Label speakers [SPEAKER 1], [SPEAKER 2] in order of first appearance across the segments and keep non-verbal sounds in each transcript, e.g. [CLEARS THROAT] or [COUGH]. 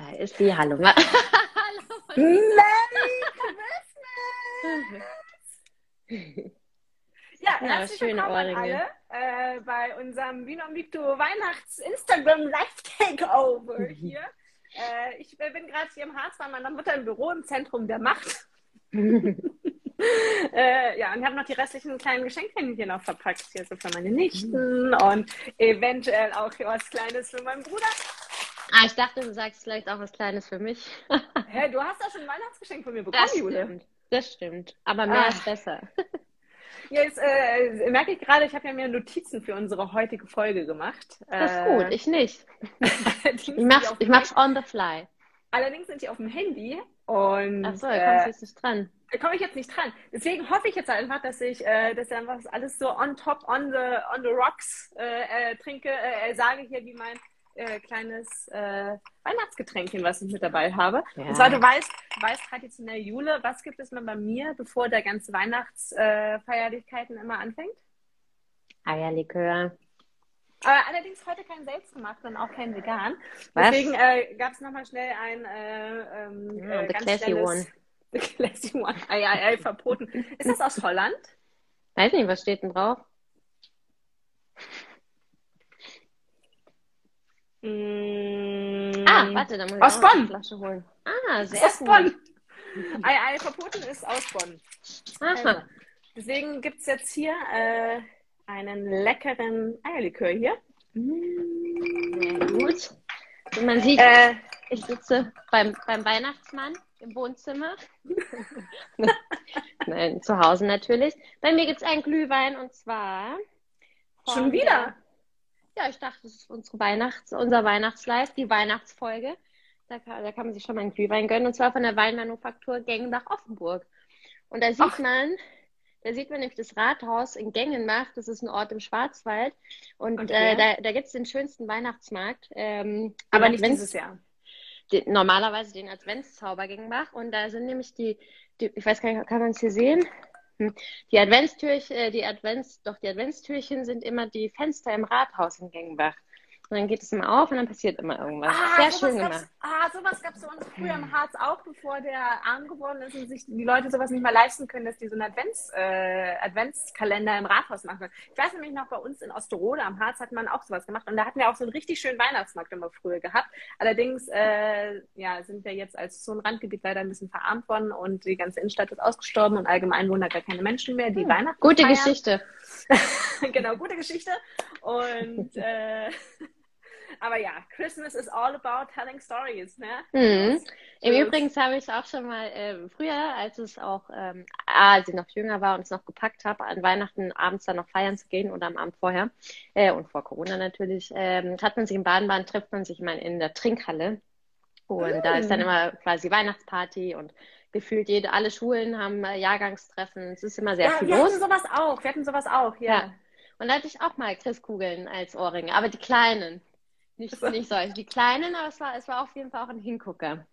[SPEAKER 1] Da ist die Hallo. [LAUGHS] Hallo.
[SPEAKER 2] Merry Christmas! Ja,
[SPEAKER 1] Ja,
[SPEAKER 2] herzlich
[SPEAKER 1] schöne
[SPEAKER 2] willkommen
[SPEAKER 1] Ohrringe.
[SPEAKER 2] alle äh, bei unserem Vino Victo Weihnachts Instagram Live Takeover hier. Äh, ich bin gerade hier im Harz bei meiner Mutter im Büro im Zentrum der Macht. [LAUGHS] Äh, ja, und habe noch die restlichen kleinen Geschenkchen hier noch verpackt. Hier so für meine Nichten und eventuell auch was Kleines für meinen Bruder.
[SPEAKER 1] Ah, ich dachte, du sagst vielleicht auch was Kleines für mich. [LAUGHS]
[SPEAKER 2] Hä, du hast doch schon ein Weihnachtsgeschenk von mir bekommen,
[SPEAKER 1] Das
[SPEAKER 2] Jule.
[SPEAKER 1] stimmt. Das stimmt. Aber mehr
[SPEAKER 2] Ah.
[SPEAKER 1] ist besser. [LAUGHS]
[SPEAKER 2] Jetzt äh, merke ich gerade, ich habe ja mir Notizen für unsere heutige Folge gemacht.
[SPEAKER 1] Das ist gut. Ich nicht. [LAUGHS]
[SPEAKER 2] Ich,
[SPEAKER 1] mach's, ich mach's on the fly.
[SPEAKER 2] Allerdings sind die auf dem Handy und
[SPEAKER 1] Ach so, da kommst
[SPEAKER 2] äh,
[SPEAKER 1] jetzt nicht dran.
[SPEAKER 2] da komme ich jetzt nicht dran. Deswegen hoffe ich jetzt einfach, dass ich, äh, dass ich einfach alles so on top, on the, on the rocks äh, äh, trinke, äh, äh, sage hier wie mein äh, kleines äh, Weihnachtsgetränkchen, was ich mit dabei habe.
[SPEAKER 1] Ja.
[SPEAKER 2] Und zwar, du weißt, du weißt traditionell, Jule, was gibt es mal bei mir, bevor der ganze Weihnachtsfeierlichkeiten äh, immer anfängt?
[SPEAKER 1] Eierlikör.
[SPEAKER 2] Aber allerdings heute kein selbstgemacht und auch kein vegan.
[SPEAKER 1] Was?
[SPEAKER 2] Deswegen äh, gab es nochmal schnell ein äh, ähm, äh,
[SPEAKER 1] the
[SPEAKER 2] ganz
[SPEAKER 1] classy
[SPEAKER 2] schnelles-
[SPEAKER 1] one. [LAUGHS]
[SPEAKER 2] The classy one. Ei, ei, ei, verboten. Ist das aus Holland?
[SPEAKER 1] Weiß nicht, was steht denn drauf?
[SPEAKER 2] Mm,
[SPEAKER 1] Ah, warte, da muss ich
[SPEAKER 2] Aus
[SPEAKER 1] eine
[SPEAKER 2] Bonn.
[SPEAKER 1] Flasche holen. Ah, sehr
[SPEAKER 2] aus
[SPEAKER 1] gut.
[SPEAKER 2] Bonn. [LAUGHS] Ei, ei, verboten ist aus Bonn. Also, deswegen gibt es jetzt hier äh, einen leckeren Eierlikör hier.
[SPEAKER 1] Sehr gut. Wie man sieht,
[SPEAKER 2] Äh,
[SPEAKER 1] ich sitze beim, beim Weihnachtsmann im Wohnzimmer. [LAUGHS] Nein, zu Hause natürlich. Bei mir gibt es einen Glühwein und zwar.
[SPEAKER 2] schon wieder.
[SPEAKER 1] Ja, ich dachte, das ist unsere Weihnachts-, unser Weihnachtslive, die Weihnachtsfolge. Da kann, da kann man sich schon mal einen Glühwein gönnen und zwar von der Weinmanufaktur Gengenbach-Offenburg. Und da sieht
[SPEAKER 2] Ach.
[SPEAKER 1] man, da sieht man nämlich das Rathaus in Gengenbach, das ist ein Ort im Schwarzwald. Und
[SPEAKER 2] Okay.
[SPEAKER 1] äh, da, da gibt es den schönsten Weihnachtsmarkt. Ähm,
[SPEAKER 2] Aber nicht
[SPEAKER 1] Advents-
[SPEAKER 2] dieses Jahr.
[SPEAKER 1] den, normalerweise den Adventszauber Gengenbach. Und da sind nämlich die, die ich weiß gar nicht, kann man es hier sehen? Hm. Die Adventstürchen, äh, die Advents, doch die Adventstürchen sind immer die Fenster im Rathaus in Gengenbach. Und dann geht es immer auf und dann passiert immer irgendwas. Sehr schön gemacht.
[SPEAKER 2] ah, sowas gab es bei uns früher im Harz auch, bevor der arm geworden ist und sich die Leute sowas nicht mehr leisten können, dass die so einen Advents, äh, Adventskalender im Rathaus machen. Ich weiß nämlich noch, bei uns in Osterode am Harz hat man auch sowas gemacht und da hatten wir auch so einen richtig schönen Weihnachtsmarkt immer früher gehabt. Allerdings äh, ja, sind wir jetzt als so ein Randgebiet leider ein bisschen verarmt worden und die ganze Innenstadt ist ausgestorben und allgemein wohnen da gar keine Menschen mehr, die Weihnachten
[SPEAKER 1] Hm. Gute
[SPEAKER 2] feiern.
[SPEAKER 1] Geschichte. [LAUGHS]
[SPEAKER 2] genau, gute Geschichte. Und äh, [LAUGHS] aber ja, Christmas is all about telling stories, ne?
[SPEAKER 1] Mhm. Im Übrigen habe ich auch schon mal ähm, früher, als es auch, ähm, ah, als ich noch jünger war und es noch gepackt habe, an Weihnachten abends dann noch feiern zu gehen oder am Abend vorher äh, und vor Corona natürlich, ähm, hat man sich im Baden-Baden, trifft man sich immer in der Trinkhalle und da ist dann
[SPEAKER 2] Mm.
[SPEAKER 1] immer quasi Weihnachtsparty und gefühlt jede, alle Schulen haben äh, Jahrgangstreffen, es ist immer sehr
[SPEAKER 2] ja,
[SPEAKER 1] viel
[SPEAKER 2] wir
[SPEAKER 1] los.
[SPEAKER 2] hatten sowas auch. Wir hatten sowas auch, ja.
[SPEAKER 1] Ja. Und da hatte ich auch mal Christkugeln als Ohrringe, aber die kleinen. Nicht,
[SPEAKER 2] So.
[SPEAKER 1] nicht solche. Die kleinen, aber es war, es war auf jeden Fall auch ein Hingucker.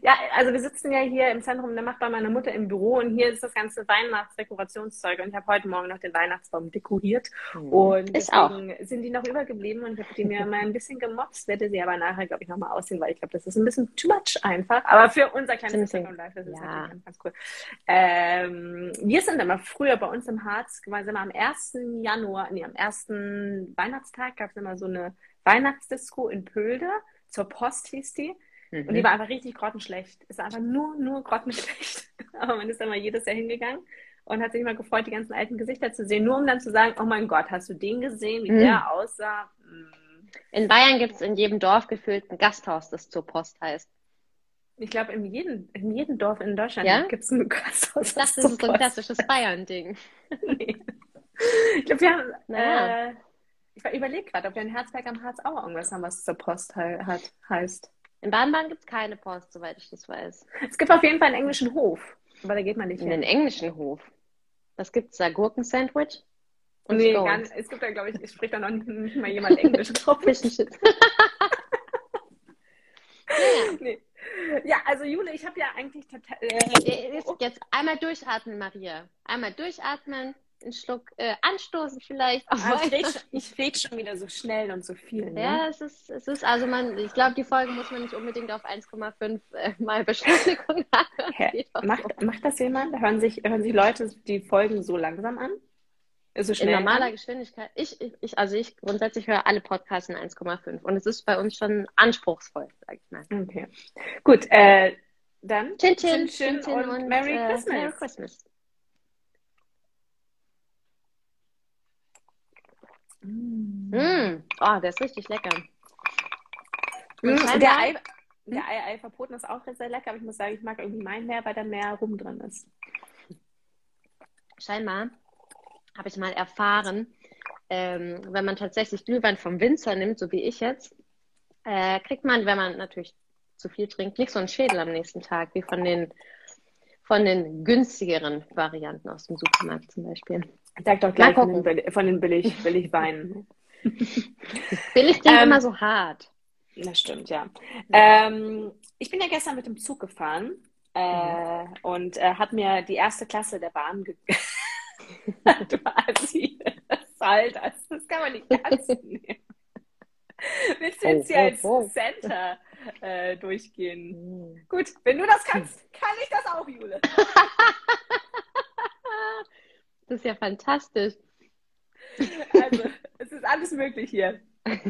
[SPEAKER 2] Ja, also wir sitzen ja hier im Zentrum der Macht bei meiner Mutter im Büro und hier ist das ganze Weihnachtsdekorationszeug und ich habe heute Morgen noch den Weihnachtsbaum dekoriert und
[SPEAKER 1] Ist auch.
[SPEAKER 2] deswegen sind die noch übergeblieben und ich habe die mir mal ein bisschen gemobst, werde sie aber nachher, glaube ich, nochmal aussehen, weil ich glaube, das ist ein bisschen too much einfach, aber für unser kleines Instagram Live, das ist
[SPEAKER 1] ja.
[SPEAKER 2] natürlich ganz, ganz cool. Ähm, wir sind immer früher bei uns im Harz, quasi immer am 1. Januar, nee, am ersten Weihnachtstag gab es immer so eine Weihnachtsdisco in Pölde, zur Post hieß die. Und die
[SPEAKER 1] Mhm.
[SPEAKER 2] war einfach richtig grottenschlecht. Es war einfach nur, nur grottenschlecht. [LAUGHS] Aber man ist dann mal jedes Jahr hingegangen und hat sich immer gefreut, die ganzen alten Gesichter zu sehen, nur um dann zu sagen, oh mein Gott, hast du den gesehen, wie
[SPEAKER 1] Mhm.
[SPEAKER 2] der aussah? Mm.
[SPEAKER 1] In Bayern gibt es in jedem Dorf gefühlt ein Gasthaus, das zur Post heißt.
[SPEAKER 2] Ich glaube, in jedem, in jedem Dorf in Deutschland
[SPEAKER 1] Ja?
[SPEAKER 2] gibt es ein Gasthaus.
[SPEAKER 1] Ich dachte, das ist so ein klassisches Bayern-Ding. [LAUGHS]
[SPEAKER 2] Nee. Ich glaube, wir haben,
[SPEAKER 1] Naja.
[SPEAKER 2] äh, ich überlege gerade, ob wir in Herzberg am Harz auch irgendwas haben, was zur Post he hat, heißt.
[SPEAKER 1] In Baden-Baden gibt es keine Post, soweit ich das weiß.
[SPEAKER 2] Es gibt auf jeden Fall einen englischen Hof, aber da geht man nicht
[SPEAKER 1] In
[SPEAKER 2] hin.
[SPEAKER 1] den englischen Hof. Was gibt's da? Gurkensandwich? Und
[SPEAKER 2] Nee, gar nicht. Es gibt da, glaube ich, es spricht da noch nicht, mal jemand Englisch, [LAUGHS]
[SPEAKER 1] naja. [LAUGHS]
[SPEAKER 2] Nee. Ja, also Jule, ich habe ja eigentlich total. Äh,
[SPEAKER 1] Jetzt, jetzt einmal durchatmen, Maria. Einmal durchatmen. Einen Schluck äh, anstoßen vielleicht.
[SPEAKER 2] Ah, ich rede [LAUGHS] schon, red schon wieder so schnell und so viel. Ne?
[SPEAKER 1] Ja, es ist, es ist, also man, ich glaube, die Folge muss man nicht unbedingt auf 1,5 äh, mal Beschleunigung [LAUGHS]
[SPEAKER 2] haben. Macht, so. macht das jemand? Hören sich, hören sich Leute die Folgen so langsam an?
[SPEAKER 1] So in normaler an? Geschwindigkeit. Ich, ich, also ich grundsätzlich höre alle Podcasts in 1,5 und es ist bei uns schon anspruchsvoll, sag ich mal.
[SPEAKER 2] Okay. Gut, äh, dann
[SPEAKER 1] Chin Chin, Chin, Chin und, und Merry, äh, Christmas. Merry Christmas. Mm. Oh, der ist richtig lecker.
[SPEAKER 2] Mm, der Ei, der Ei, Ei verboten ist auch sehr lecker, aber ich muss sagen, ich mag irgendwie meinen mehr, weil da mehr rum drin ist.
[SPEAKER 1] Scheinbar habe ich mal erfahren, ähm, wenn man tatsächlich Glühwein vom Winzer nimmt, so wie ich jetzt, äh, kriegt man, wenn man natürlich zu viel trinkt, nicht so einen Schädel am nächsten Tag, wie von den, von den günstigeren Varianten aus dem Supermarkt zum Beispiel.
[SPEAKER 2] Sag doch gleich von den, von den billig, [LAUGHS] billig Weinen.
[SPEAKER 1] billig klingt ähm, immer so hart.
[SPEAKER 2] Das stimmt, ja. Ähm, ich bin ja gestern mit dem Zug gefahren äh, mhm. und äh, habe mir die erste Klasse der Bahn gegeben. [LAUGHS] du Assi, das halt, das kann man nicht [LAUGHS] ernst nehmen. Willst du jetzt oh, hier oh, als oh. Center äh, durchgehen? Mhm. Gut, wenn du das kannst, kann ich das auch, Jule.
[SPEAKER 1] Das ist ja fantastisch.
[SPEAKER 2] Also, es ist alles möglich hier. [LAUGHS]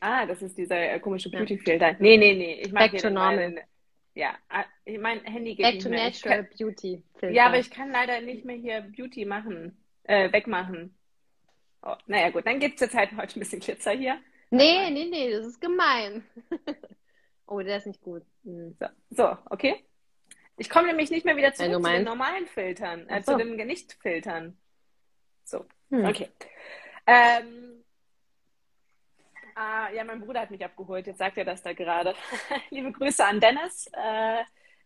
[SPEAKER 2] Ah, das ist dieser äh, komische Beauty-Filter. Nee, nee, nee.
[SPEAKER 1] Ich Back to normal.
[SPEAKER 2] Meine, ja, ah, mein Handy
[SPEAKER 1] geht Back nicht to mehr. natural kann, beauty.
[SPEAKER 2] Filter. Ja, aber ich kann leider nicht mehr hier Beauty machen, äh, wegmachen. Oh, naja, gut, dann gibt es jetzt halt heute ein bisschen Glitzer hier.
[SPEAKER 1] Nee, nee, nee, das ist gemein. [LAUGHS] oh, der ist nicht gut.
[SPEAKER 2] Hm. So, so, okay. Ich komme nämlich nicht mehr wieder zurück zu den normalen Filtern, äh, so. zu den Nicht-Filtern. So, hm. okay. Ähm, Ah, ja, mein Bruder hat mich abgeholt. Jetzt sagt er das da gerade. [LAUGHS] Liebe Grüße an Dennis. Äh,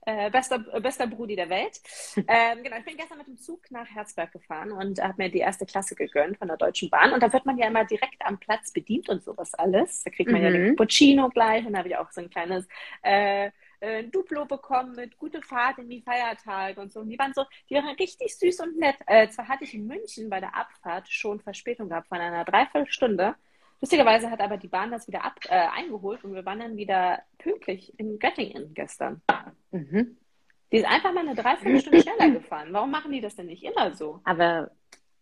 [SPEAKER 2] äh, bester, bester Brudi der Welt. [LAUGHS] Ähm, genau, ich bin gestern mit dem Zug nach Herzberg gefahren und habe mir die erste Klasse gegönnt von der Deutschen Bahn. Und da wird man ja immer direkt am Platz bedient und sowas alles. Da kriegt man mhm. ja den Cappuccino gleich und da habe ich auch so ein kleines äh, äh, Duplo bekommen mit gute Fahrt in die Feiertage und so. Und die waren so, die waren richtig süß und nett. Äh, zwar hatte ich in München bei der Abfahrt schon Verspätung gehabt von einer Dreiviertelstunde. Lustigerweise hat aber die Bahn das wieder ab, äh, eingeholt und wir waren dann wieder pünktlich in Göttingen gestern. Mhm. Die ist einfach mal eine Dreiviertelstunde schneller gefahren. Warum machen die das denn nicht immer so?
[SPEAKER 1] Aber,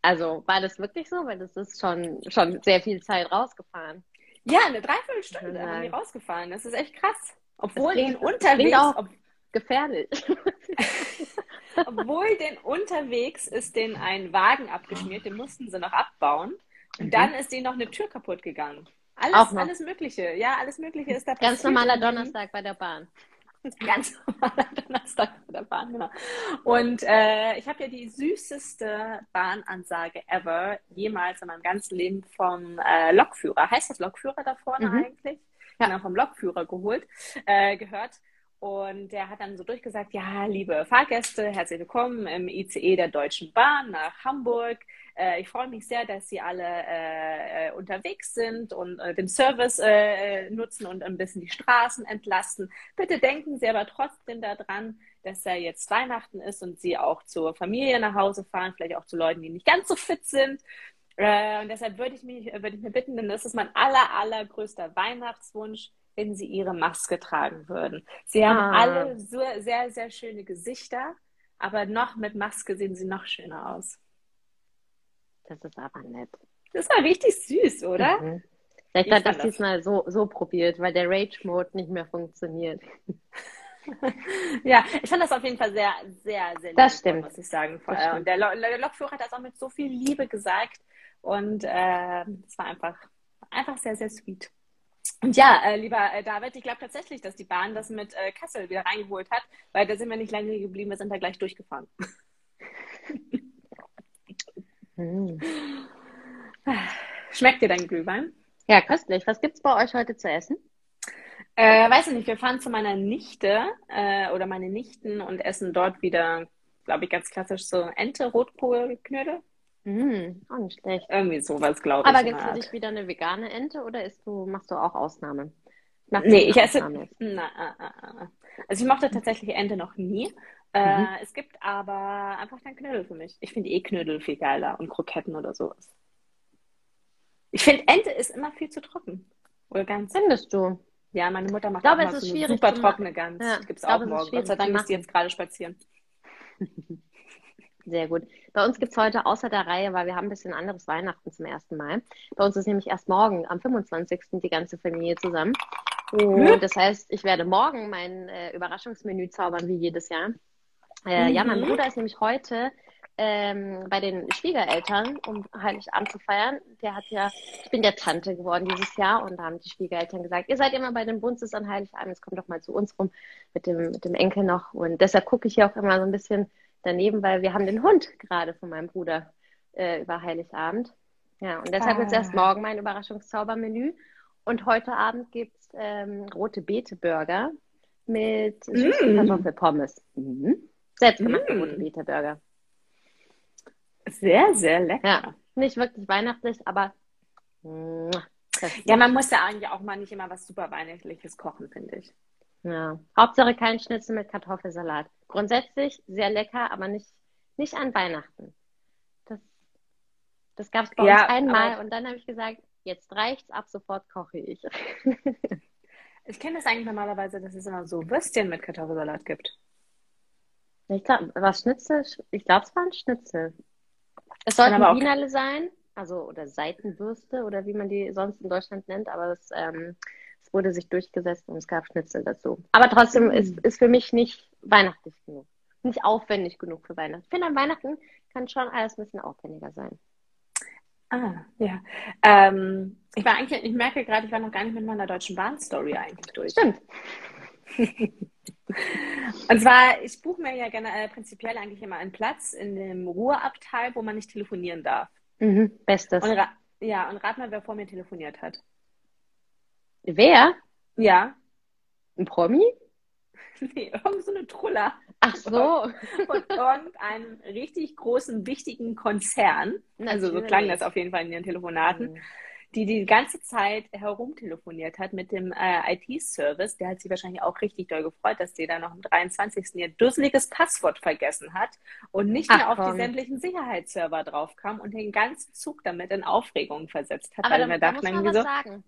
[SPEAKER 1] also, war das wirklich so? Weil das ist schon, schon sehr viel Zeit rausgefahren.
[SPEAKER 2] Ja, eine Dreiviertelstunde haben die rausgefahren. Das ist echt krass. Obwohl den unterwegs.
[SPEAKER 1] Auch gefährlich. [LAUGHS] [LAUGHS]
[SPEAKER 2] obwohl den unterwegs ist den ein Wagen abgeschmiert, den mussten sie noch abbauen. Und mhm. dann ist denen noch eine Tür kaputt gegangen. Alles, alles Mögliche. Ja, alles Mögliche ist da
[SPEAKER 1] passiert. Ganz normaler Donnerstag bei der Bahn. [LAUGHS]
[SPEAKER 2] Ganz normaler Donnerstag bei der Bahn, genau. Und äh, ich habe ja die süßeste Bahnansage ever jemals in meinem ganzen Leben vom äh, Lokführer. Heißt das Lokführer da vorne mhm. eigentlich? Ja. Genau, vom Lokführer geholt, äh, gehört. Und der hat dann so durchgesagt, ja, liebe Fahrgäste, herzlich willkommen im ICE der Deutschen Bahn nach Hamburg. Äh, ich freue mich sehr, dass Sie alle äh, äh, unterwegs sind und äh, den Service äh, nutzen und ein bisschen die Straßen entlasten. Bitte denken Sie aber trotzdem daran, dass ja jetzt Weihnachten ist und Sie auch zur Familie nach Hause fahren, vielleicht auch zu Leuten, die nicht ganz so fit sind. Äh, und deshalb würde ich, mich, würde ich mir bitten, denn das ist mein aller, allergrößter Weihnachtswunsch, wenn Sie Ihre Maske tragen würden. Sie haben ah. alle so, sehr, sehr schöne Gesichter, aber noch mit Maske sehen Sie noch schöner aus.
[SPEAKER 1] Das ist aber nett.
[SPEAKER 2] Das war richtig süß, oder? Mhm.
[SPEAKER 1] Vielleicht ich hat das diesmal so, so probiert, weil der Rage-Mode nicht mehr funktioniert. [LAUGHS]
[SPEAKER 2] ja, ich fand das auf jeden Fall sehr, sehr, sehr
[SPEAKER 1] das stimmt.
[SPEAKER 2] muss ich sagen. Und der, der Lokführer hat das auch mit so viel Liebe gesagt. Und äh, es war einfach, einfach sehr, sehr sweet. Und ja, äh, lieber äh, David, ich glaube tatsächlich, dass die Bahn das mit äh, Kassel wieder reingeholt hat, weil da sind wir nicht lange geblieben, wir sind da gleich durchgefahren.
[SPEAKER 1] Hm.
[SPEAKER 2] Schmeckt dir dein Glühwein?
[SPEAKER 1] Ja, köstlich. Was gibt es bei euch heute zu essen?
[SPEAKER 2] Äh, weiß ich nicht, wir fahren zu meiner Nichte äh, oder meine Nichten und essen dort wieder, glaube ich, ganz klassisch so Ente, Rotkohlknödel.
[SPEAKER 1] Mm, auch nicht schlecht.
[SPEAKER 2] Irgendwie sowas, glaube ich.
[SPEAKER 1] Aber gibt es für dich wieder eine vegane Ente oder isst du, machst du auch Ausnahmen?
[SPEAKER 2] Machst nee, ich esse. Na, ah, ah, ah. Also ich mochte tatsächlich Ente noch nie. Äh, mhm. Es gibt aber einfach kein Knödel für mich. Ich finde eh Knödel viel geiler und Kroketten oder sowas. Ich finde, Ente ist immer viel zu trocken.
[SPEAKER 1] Oder ganz. Findest du?
[SPEAKER 2] Ja, meine Mutter macht
[SPEAKER 1] glaube, auch mal so eine
[SPEAKER 2] super trockene Gans. Ja, gibt es auch morgen. Gott sei Dank ist die jetzt gerade spazieren. [LAUGHS]
[SPEAKER 1] Sehr gut. Bei uns gibt es heute außer der Reihe, weil wir haben ein bisschen anderes Weihnachten zum ersten Mal. Bei uns ist nämlich erst morgen, am 25. die ganze Familie zusammen. Und das heißt, ich werde morgen mein äh, Überraschungsmenü zaubern, wie jedes Jahr. Äh, mhm. Ja, mein mhm. Bruder ist nämlich heute ähm, bei den Schwiegereltern, um Heiligabend zu feiern. Der hat ja, ich bin der Tante geworden dieses Jahr und da haben die Schwiegereltern gesagt, ihr seid immer bei den Bunzes an Heiligabend, jetzt kommt doch mal zu uns rum mit dem, mit dem Enkel noch. Und deshalb gucke ich hier auch immer so ein bisschen daneben, weil wir haben den Hund gerade von meinem Bruder äh, über Heiligabend. Ja, und deshalb ah. ist erst morgen mein Überraschungszaubermenü. Und heute Abend gibt es ähm, rote Beete-Burger mit mm. Kartoffelpommes. Mhm. Selbstgemachte mm. rote Beete-Burger.
[SPEAKER 2] Sehr, sehr lecker. Ja,
[SPEAKER 1] nicht wirklich weihnachtlich, aber.
[SPEAKER 2] Ja, man muss ja eigentlich auch mal nicht immer was super Weihnachtliches kochen, finde ich.
[SPEAKER 1] Ja. Hauptsache kein Schnitzel mit Kartoffelsalat. Grundsätzlich sehr lecker, aber nicht, nicht an Weihnachten. Das, das gab es bei ja, uns einmal und dann habe ich gesagt, jetzt reicht's, ab sofort koche ich. [LAUGHS]
[SPEAKER 2] ich kenne das eigentlich normalerweise, dass es immer so Würstchen mit Kartoffelsalat gibt.
[SPEAKER 1] Ich glaube, was Schnitzel? Ich glaube, es war ein Schnitzel. Es sollten Wienerle sein, also oder Seitenwürste oder wie man die sonst in Deutschland nennt, aber es, ähm, es wurde sich durchgesetzt und es gab Schnitzel dazu. Aber trotzdem mhm. ist, ist für mich nicht weihnachtlich genug. Nicht aufwendig genug für Weihnachten. Ich finde, an Weihnachten kann schon alles ein bisschen aufwendiger sein.
[SPEAKER 2] Ah, ja. Ähm, ich war eigentlich, ich merke gerade, ich war noch gar nicht mit meiner Deutschen Bahn-Story eigentlich durch.
[SPEAKER 1] Stimmt. [LAUGHS]
[SPEAKER 2] Und zwar, ich buche mir ja gerne äh, prinzipiell eigentlich immer einen Platz in dem Ruheabteil, wo man nicht telefonieren darf.
[SPEAKER 1] Mhm, bestes.
[SPEAKER 2] Und ja, und rat mal, wer vor mir telefoniert hat.
[SPEAKER 1] Wer?
[SPEAKER 2] Ja.
[SPEAKER 1] Ein Promi? [LAUGHS]
[SPEAKER 2] Nee, irgend so eine Truller.
[SPEAKER 1] Ach so.
[SPEAKER 2] Von irgendeinem richtig großen, wichtigen Konzern. Natürlich. Also so klang das auf jeden Fall in ihren Telefonaten. Mhm die die ganze Zeit herumtelefoniert hat mit dem äh, IT-Service. Der hat sich wahrscheinlich auch richtig doll gefreut, dass die da noch am 23. ihr dusseliges Passwort vergessen hat und nicht Ach, mehr auf komm. die sämtlichen Sicherheitsserver draufkam und den ganzen Zug damit in Aufregung versetzt hat.
[SPEAKER 1] Aber weil
[SPEAKER 2] wir
[SPEAKER 1] dachten, muss man was so, sagen.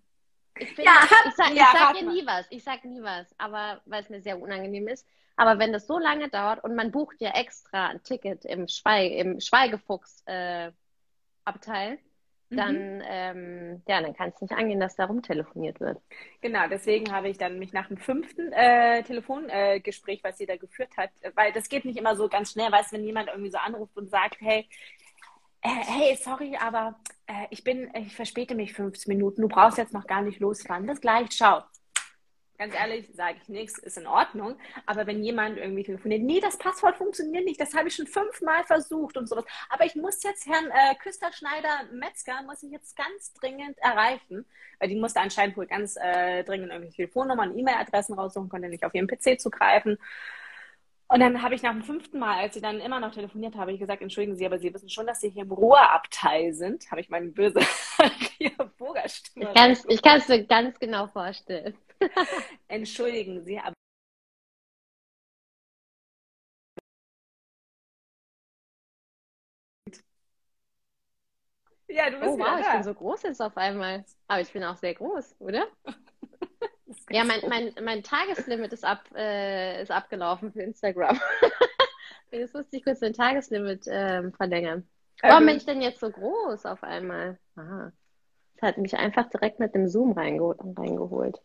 [SPEAKER 1] Ich, bin, ja, ich, sag, ja, ich sag dir nie was, ich sag nie was, aber weil es mir sehr unangenehm ist. Aber wenn das so lange dauert und man bucht ja extra ein Ticket im, Schweig, im Schweigefuchs-Abteil, äh, dann, mhm. ähm, ja, dann kann es nicht angehen, dass da rumtelefoniert wird.
[SPEAKER 2] Genau, deswegen habe ich dann mich nach dem fünften äh, Telefongespräch, äh, was sie da geführt hat, weil das geht nicht immer so ganz schnell, weißt wenn jemand irgendwie so anruft und sagt, hey, äh, hey, sorry, aber äh, ich bin, ich verspäte mich 15 Minuten, du brauchst jetzt noch gar nicht losfahren. Bis gleich, ciao ganz ehrlich, sage ich nichts, ist in Ordnung. Aber wenn jemand irgendwie telefoniert, nee, das Passwort funktioniert nicht, das habe ich schon fünfmal versucht und sowas. Aber ich muss jetzt Herrn äh, Küster-Schneider Metzger, muss ich jetzt ganz dringend erreichen. Weil die musste anscheinend wohl ganz äh, dringend irgendwelche Telefonnummern, E-Mail-Adressen raussuchen, konnte nicht auf ihren PC zugreifen. Und dann habe ich nach dem fünften Mal, als sie dann immer noch telefoniert habe, ich gesagt, entschuldigen Sie, aber Sie wissen schon, dass Sie hier im Ruheabteil sind. Habe ich meine böse [LAUGHS]
[SPEAKER 1] Burgerstimme. Ich kann es mir ganz genau vorstellen. [LAUGHS] [LAUGHS]
[SPEAKER 2] Entschuldigen Sie, aber
[SPEAKER 1] Ja, du bist oh, wow, ich bin so groß jetzt auf einmal. Aber ich bin auch sehr groß, oder? Ja, mein, mein, mein Tageslimit ist, ab, äh, ist abgelaufen für Instagram. [LAUGHS] jetzt musste ich kurz mein Tageslimit ähm, verlängern. Warum ähm, bin ich denn jetzt so groß auf einmal? Aha. Das hat mich einfach direkt mit dem Zoom reingeholt. reingeholt.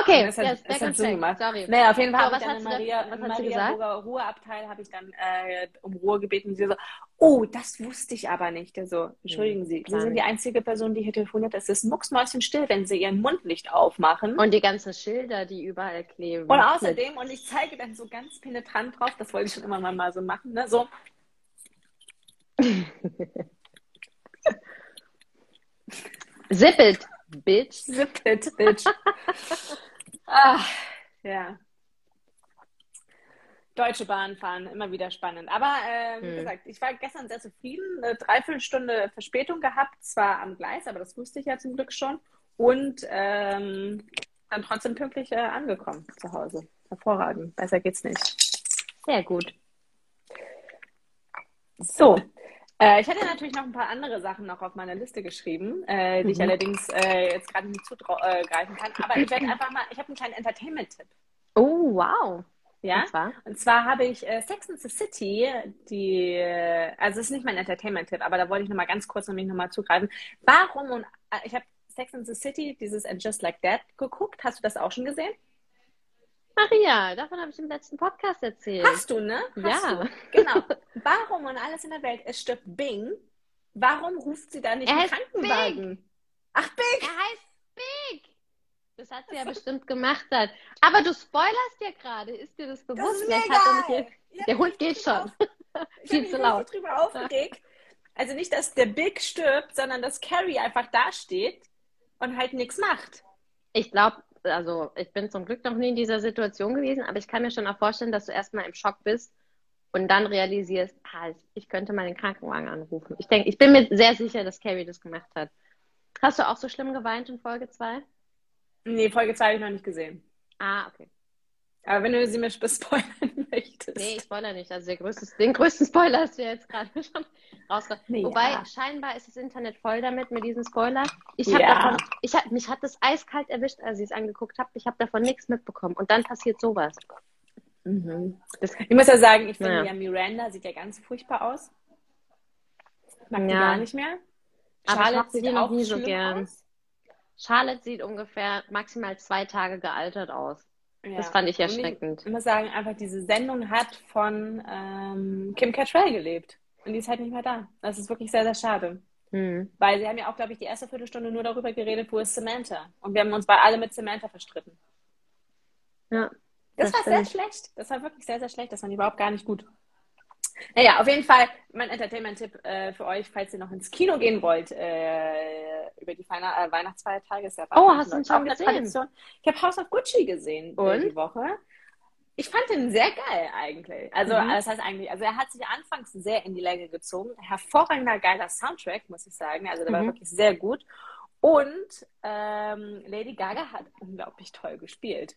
[SPEAKER 1] Okay,
[SPEAKER 2] das hat, yes, das hat Sinn gemacht. Sorry. Naja, auf jeden Fall habe ich dann Maria, da, Maria Burger Ruheabteil habe ich dann äh, um Ruhe gebeten. Sie so, oh, das wusste ich aber nicht. Also, entschuldigen Sie, Sie sind die einzige Person, die hier telefoniert. Es ist mucksmäuschenstill, wenn Sie Ihren Mund nicht aufmachen.
[SPEAKER 1] Und die ganzen Schilder, die überall kleben.
[SPEAKER 2] Und außerdem, und ich zeige dann so ganz penetrant drauf, das wollte ich schon immer mal so machen, ne? so. [LAUGHS]
[SPEAKER 1] Zippelt, Bitch.
[SPEAKER 2] Zippelt, [LAUGHS] Bitch. Ach, ja. Deutsche Bahn fahren, immer wieder spannend. Aber äh, wie hm. gesagt, ich war gestern sehr zufrieden. Eine Dreiviertelstunde Verspätung gehabt, zwar am Gleis, aber das wusste ich ja zum Glück schon. Und ähm, dann trotzdem pünktlich äh, angekommen zu Hause. Hervorragend. Besser geht's nicht.
[SPEAKER 1] Sehr gut.
[SPEAKER 2] So. Äh, ich hatte natürlich noch ein paar andere Sachen noch auf meiner Liste geschrieben, äh, die ich
[SPEAKER 1] Mhm.
[SPEAKER 2] allerdings äh, jetzt gerade nicht zugreifen kann. Aber ich werde einfach mal, ich habe einen kleinen Entertainment-Tipp.
[SPEAKER 1] Oh, wow.
[SPEAKER 2] Ja?
[SPEAKER 1] Und zwar?
[SPEAKER 2] Und zwar habe ich äh, Sex and the City, die, äh, also es ist nicht mein Entertainment-Tipp, aber da wollte ich nochmal ganz kurz nämlich nochmal zugreifen. Warum und äh, ich habe Sex and the City, dieses And Just Like That geguckt. Hast du das auch schon gesehen?
[SPEAKER 1] Maria, davon habe ich im letzten Podcast erzählt.
[SPEAKER 2] Hast du, ne? Hast
[SPEAKER 1] Ja.
[SPEAKER 2] Du. Genau. Warum und alles in der Welt, es stirbt Bing. Warum ruft sie da nicht
[SPEAKER 1] Er
[SPEAKER 2] einen Krankenwagen? Ach, Big!
[SPEAKER 1] Er heißt Big. Das hat sie ja bestimmt gemacht dann. Aber du spoilerst ja gerade. Ist dir das bewusst?
[SPEAKER 2] Das
[SPEAKER 1] er.
[SPEAKER 2] Ich hab
[SPEAKER 1] Der Hund geht schon.
[SPEAKER 2] auf- [LAUGHS] Ich
[SPEAKER 1] Viel zu
[SPEAKER 2] richtig
[SPEAKER 1] laut.
[SPEAKER 2] drüber aufgeregt. Also nicht, dass der Big stirbt, sondern dass Carrie einfach dasteht und halt nichts macht.
[SPEAKER 1] Ich glaube, also ich bin zum Glück noch nie in dieser Situation gewesen, aber ich kann mir schon auch vorstellen, dass du erstmal im Schock bist und dann realisierst, ah, ich könnte mal den Krankenwagen anrufen. Ich denke, ich bin mir sehr sicher, dass Carrie das gemacht hat. Hast du auch so schlimm geweint in Folge 2?
[SPEAKER 2] Nee, Folge 2 habe ich noch nicht gesehen.
[SPEAKER 1] Ah, okay.
[SPEAKER 2] Aber wenn du sie mir [LAUGHS] spoilern möchtest.
[SPEAKER 1] Nee, ich spoiler nicht. Also der größte, den größten Spoiler hast du ja jetzt gerade [LAUGHS] schon rausgebracht.
[SPEAKER 2] Nee,
[SPEAKER 1] Wobei,
[SPEAKER 2] ja.
[SPEAKER 1] scheinbar ist das Internet voll damit, mit diesen Spoiler. Ich habe
[SPEAKER 2] Ja.
[SPEAKER 1] davon, ich hab, mich hat das eiskalt erwischt, als ich es angeguckt habe. Ich habe davon nichts mitbekommen. Und dann passiert sowas.
[SPEAKER 2] Mhm.
[SPEAKER 1] Das,
[SPEAKER 2] Ich muss ja sagen, ich finde
[SPEAKER 1] Ja.
[SPEAKER 2] ja Miranda sieht ja ganz furchtbar aus. Ich mag die gar nicht mehr.
[SPEAKER 1] Aber
[SPEAKER 2] Charlotte sieht auch
[SPEAKER 1] nie so gern.
[SPEAKER 2] aus.
[SPEAKER 1] Charlotte sieht ungefähr maximal zwei Tage gealtert aus.
[SPEAKER 2] Ja.
[SPEAKER 1] Das fand ich
[SPEAKER 2] Und
[SPEAKER 1] erschreckend.
[SPEAKER 2] Ich muss sagen, einfach diese Sendung hat von ähm, Kim Cattrall gelebt. Und die ist halt nicht mehr da. Das ist wirklich sehr, sehr schade.
[SPEAKER 1] Hm.
[SPEAKER 2] Weil sie haben ja auch, glaube ich, die erste Viertelstunde nur darüber geredet, wo ist Samantha. Und wir haben uns bei alle mit Samantha verstritten.
[SPEAKER 1] Ja,
[SPEAKER 2] Das,
[SPEAKER 1] Das
[SPEAKER 2] war sehr
[SPEAKER 1] stimmt.
[SPEAKER 2] schlecht. Das war wirklich sehr, sehr schlecht. Das fand ich überhaupt gar nicht gut. Naja, auf jeden Fall mein Entertainment-Tipp äh, für euch, falls ihr noch ins Kino gehen wollt, äh, über die Feiner, äh, Weihnachtsfeiertage ist ja
[SPEAKER 1] Oh, hast du ihn schon gesehen?
[SPEAKER 2] Tradition. Ich habe House of Gucci gesehen äh,
[SPEAKER 1] Und?
[SPEAKER 2] die Woche. Ich fand den sehr geil eigentlich. Also,
[SPEAKER 1] Mhm.
[SPEAKER 2] das heißt eigentlich, also er hat sich anfangs sehr in die Länge gezogen. Hervorragender, geiler Soundtrack, muss ich sagen. Also der war
[SPEAKER 1] Mhm.
[SPEAKER 2] wirklich sehr gut. Und ähm, Lady Gaga hat unglaublich toll gespielt.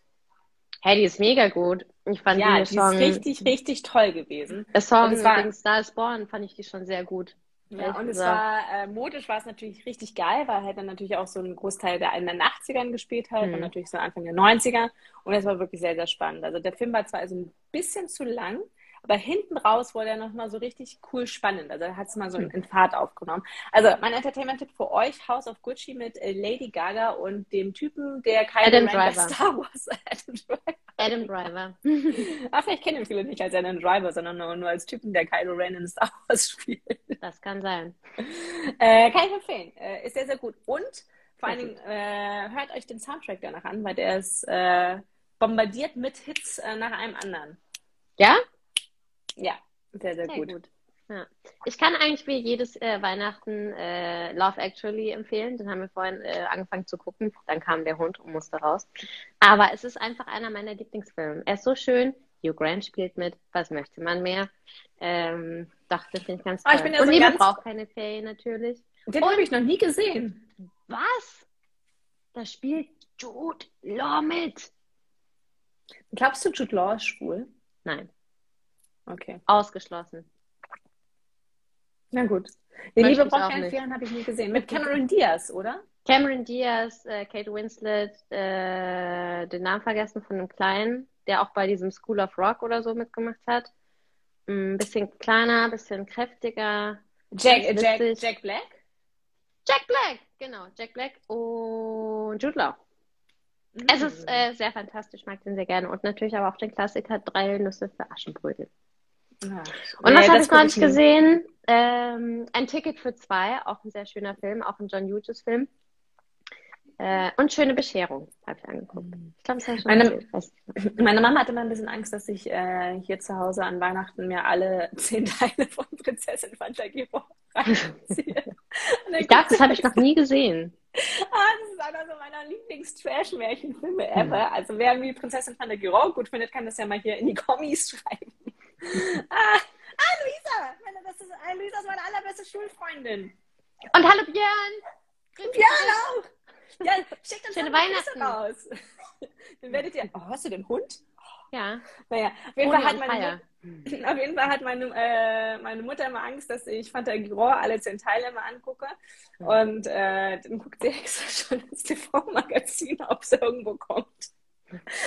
[SPEAKER 1] Hey, die ist mega gut. Ich fand
[SPEAKER 2] Ja,
[SPEAKER 1] die
[SPEAKER 2] die
[SPEAKER 1] Song,
[SPEAKER 2] ist richtig, richtig toll gewesen.
[SPEAKER 1] der Song
[SPEAKER 2] Und war-
[SPEAKER 1] Star is Born fand ich die schon sehr gut.
[SPEAKER 2] Ja, und es war, äh, modisch war es natürlich richtig geil, weil halt dann natürlich auch so ein Großteil der in den 80ern gespielt hat
[SPEAKER 1] Mhm.
[SPEAKER 2] und natürlich so Anfang der 90er. Und es war wirklich sehr, sehr spannend. Also der Film war zwar also ein bisschen zu lang, aber hinten raus wurde er nochmal so richtig cool spannend. Also er hat es mal so in, in Fahrt aufgenommen. Also mein Entertainment-Tipp für euch, House of Gucci mit äh, Lady Gaga und dem Typen, der
[SPEAKER 1] Driver.
[SPEAKER 2] Star Wars [LAUGHS] Adam Driver.
[SPEAKER 1] Adam Driver. [LAUGHS]
[SPEAKER 2] Ah, vielleicht kennen ihn viele nicht als Adam Driver, sondern nur, nur als Typen, der Kylo Ren in Star Wars [LAUGHS] spielt.
[SPEAKER 1] Das kann sein.
[SPEAKER 2] Äh, kann ich empfehlen. Äh, ist sehr, sehr gut. Und vor
[SPEAKER 1] Sehr
[SPEAKER 2] allen Dingen äh, hört euch den Soundtrack danach an, weil der ist äh, bombardiert mit Hits äh, nach einem anderen.
[SPEAKER 1] Ja?
[SPEAKER 2] Ja, sehr, sehr,
[SPEAKER 1] Sehr
[SPEAKER 2] gut.
[SPEAKER 1] gut. Ja. Ich kann eigentlich wie jedes äh, Weihnachten äh, Love Actually empfehlen. Den haben wir vorhin äh, angefangen zu gucken. Dann kam der Hund und musste raus. Aber es ist einfach einer meiner Lieblingsfilme. Er ist so schön. Hugh Grant spielt mit. Was möchte man mehr? Ähm, doch, das finde ich ganz toll.
[SPEAKER 2] ich bin ja
[SPEAKER 1] und
[SPEAKER 2] so ganz-
[SPEAKER 1] braucht keine Ferien natürlich.
[SPEAKER 2] Den habe ich noch nie gesehen.
[SPEAKER 1] Was? Da spielt Jude Law mit.
[SPEAKER 2] Glaubst du, Jude Law ist schwul?
[SPEAKER 1] Nein,
[SPEAKER 2] Okay.
[SPEAKER 1] ausgeschlossen.
[SPEAKER 2] Na gut. Die
[SPEAKER 1] Möchte
[SPEAKER 2] Liebe braucht
[SPEAKER 1] auch
[SPEAKER 2] keine
[SPEAKER 1] nicht.
[SPEAKER 2] Ferien habe ich nie gesehen. Mit Cameron Diaz, oder?
[SPEAKER 1] Cameron Diaz, äh, Kate Winslet, äh, den Namen vergessen von einem Kleinen, der auch bei diesem School of Rock oder so mitgemacht hat. Ein bisschen kleiner, ein bisschen kräftiger.
[SPEAKER 2] Jack, Jack. Jack Black?
[SPEAKER 1] Jack Black, genau, Jack Black und Jude Law. Es ist äh, sehr fantastisch, mag den sehr gerne. Und natürlich aber auch den Klassiker Drei Nüsse für Aschenbrödel. Und
[SPEAKER 2] Nee,
[SPEAKER 1] was habe
[SPEAKER 2] das
[SPEAKER 1] ich noch nicht gesehen? Ähm, ein Ticket für zwei, auch ein sehr schöner Film, auch ein John Hughes Film. Äh, und Schöne Bescherung habe ich angeguckt. Ich glaube, das habe
[SPEAKER 2] Meine-. Meine Mama hatte immer ein bisschen Angst, dass ich äh, hier zu Hause an Weihnachten mir alle [LAUGHS] zehn Teile von Prinzessin Fantagiro [LAUGHS] reinziehe. [LAUGHS]
[SPEAKER 1] Ich glaube, das habe ich noch nie gesehen.
[SPEAKER 2] Ah, das ist einer so meiner Lieblings-Trash-Märchenfilme ever. Also wer irgendwie Prinzessin Fantagiro gut findet, kann das ja mal hier in die Kommis schreiben. Ah, [LAUGHS] ah, Luisa! Meine, ist, ah, Luisa ist meine allerbeste Schulfreundin.
[SPEAKER 1] Und hallo Björn! Grüß.
[SPEAKER 2] Björn auch! Ja, schickt uns
[SPEAKER 1] Schöne Weihnachten.
[SPEAKER 2] raus. Dann werdet ihr... Oh, hast du den Hund?
[SPEAKER 1] Ja,
[SPEAKER 2] Naja, auf jeden
[SPEAKER 1] Pony
[SPEAKER 2] Fall hat meine, [LAUGHS] Auf jeden Fall hat meine, äh, meine Mutter immer Angst, dass ich Fantagiro alle zehn Teile immer angucke. Und äh, dann guckt sie extra schon ins TV-Magazin, [LAUGHS] ob es irgendwo kommt.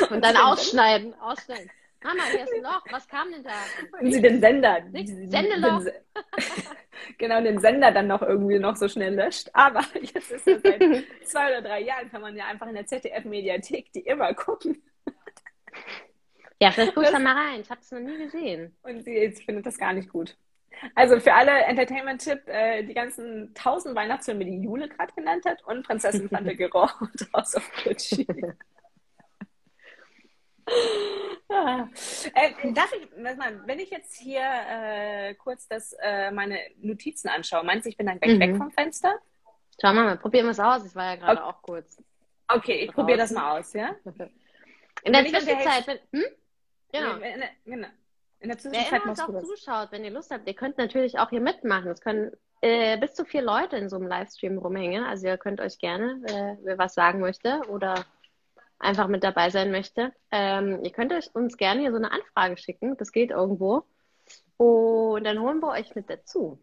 [SPEAKER 1] Und, Und dann ausschneiden, ausschneiden. Mama, hier ist ein Loch. Was kam denn da?
[SPEAKER 2] Und sie den Sender.
[SPEAKER 1] Sendeloch.
[SPEAKER 2] Den, [LAUGHS] genau, den Sender dann noch irgendwie noch so schnell löscht. Aber [LAUGHS] jetzt ist es seit [LAUGHS] zwei oder drei Jahren, kann man ja einfach in der ZDF-Mediathek die immer gucken.
[SPEAKER 1] Ja, vielleicht guckst du mal rein. Ich habe es noch nie gesehen.
[SPEAKER 2] Und sie findet das gar nicht gut. Also für alle Entertainment-Tipp, äh, die ganzen tausend Weihnachtsfilme, die Jule gerade genannt hat und Prinzessin Tante Gero und House of Gucci. Äh, darf ich, wenn ich jetzt hier äh, kurz das, äh, meine Notizen anschaue, meinst du, ich bin dann gleich mhm. weg vom Fenster?
[SPEAKER 1] Schau mal, probieren wir es aus. Ich war ja gerade okay. auch kurz.
[SPEAKER 2] Okay, ich probiere das mal aus, ja?
[SPEAKER 1] In der Zwischenzeit, wenn, hm?
[SPEAKER 2] Genau. In, in, genau.
[SPEAKER 1] In der Zwischenzeit Wer immer uns auch zuschaut, wenn ihr Lust habt, ihr könnt natürlich auch hier mitmachen. Es können äh, bis zu vier Leute in so einem Livestream rumhängen. Also ihr könnt euch gerne, äh, wer was sagen möchte oder einfach mit dabei sein möchte. Ähm, ihr könnt euch uns gerne hier so eine Anfrage schicken. Das geht irgendwo. Und dann holen wir euch mit dazu.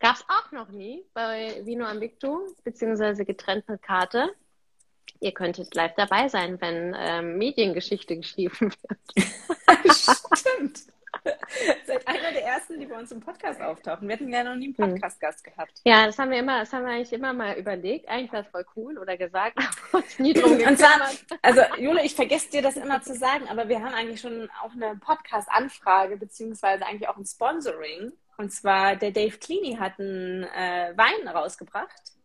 [SPEAKER 1] Gab es auch noch nie bei Vino Ambicto, beziehungsweise getrennt mit Karte. Ihr könntet live dabei sein, wenn ähm, Mediengeschichte geschrieben wird. [LAUGHS]
[SPEAKER 2] Stimmt. [LAUGHS] Seid einer der ersten, die bei uns im Podcast auftauchen. Wir hatten ja noch nie einen hm. Podcast-Gast gehabt.
[SPEAKER 1] Ja, das haben wir immer, das haben wir eigentlich immer mal überlegt. Eigentlich war es voll cool oder gesagt, [LAUGHS] aber uns nie drum
[SPEAKER 2] Und zwar, also Jule, ich vergesse dir das immer zu sagen, aber wir haben eigentlich schon auch eine Podcast-Anfrage, beziehungsweise eigentlich auch ein Sponsoring. Und zwar der Dave Cleany hat einen äh, Wein rausgebracht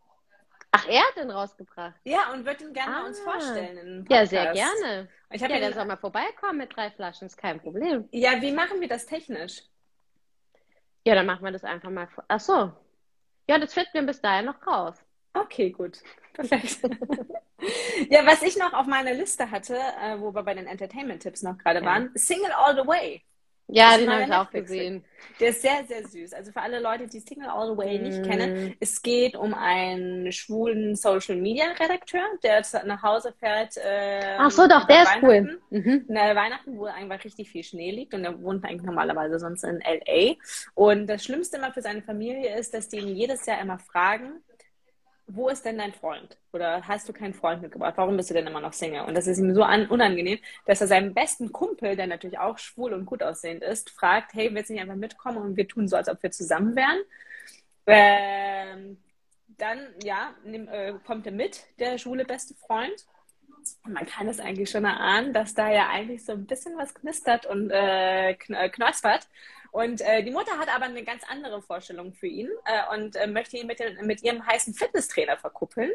[SPEAKER 1] Ach, er hat den rausgebracht.
[SPEAKER 2] Ja, und würde ihn gerne ah. uns vorstellen.
[SPEAKER 1] Ja, sehr gerne. Ich habe ja, der soll mal vorbeikommen mit drei Flaschen, ist kein Problem.
[SPEAKER 2] Ja, wie machen wir das technisch?
[SPEAKER 1] Ja, dann machen wir das einfach mal. Vor Ach so. Ja, das finden wir bis dahin noch raus.
[SPEAKER 2] Okay, gut. Perfekt. [LAUGHS] ja, was ich noch auf meiner Liste hatte, äh, wo wir bei den Entertainment-Tipps noch gerade ja. waren, Single All the Way.
[SPEAKER 1] Ja, den habe ich auch gesehen.
[SPEAKER 2] Der ist sehr, sehr süß. Also für alle Leute, die Single All the Way nicht mm. kennen, es geht um einen schwulen Social Media Redakteur, der nach Hause fährt. Äh,
[SPEAKER 1] Ach so, doch, der ist cool.
[SPEAKER 2] Mhm. Na, Weihnachten, wo einfach richtig viel Schnee liegt und er wohnt eigentlich normalerweise sonst in LA. Und das Schlimmste immer für seine Familie ist, dass die ihn jedes Jahr immer fragen, wo ist denn dein Freund? Oder hast du keinen Freund mitgebracht? Warum bist du denn immer noch Single? Und das ist ihm so unangenehm, dass er seinem besten Kumpel, der natürlich auch schwul und gut aussehend ist, fragt, hey, willst du nicht einfach mitkommen und wir tun so, als ob wir zusammen wären? Ähm, dann, ja, nehm, äh, kommt er mit, der schwule beste Freund. Und man kann es eigentlich schon erahnen, dass da ja eigentlich so ein bisschen was knistert und äh, äh knuspert. Und äh, die Mutter hat aber eine ganz andere Vorstellung für ihn äh, und äh, möchte ihn mit, den, mit ihrem heißen Fitnesstrainer verkuppeln.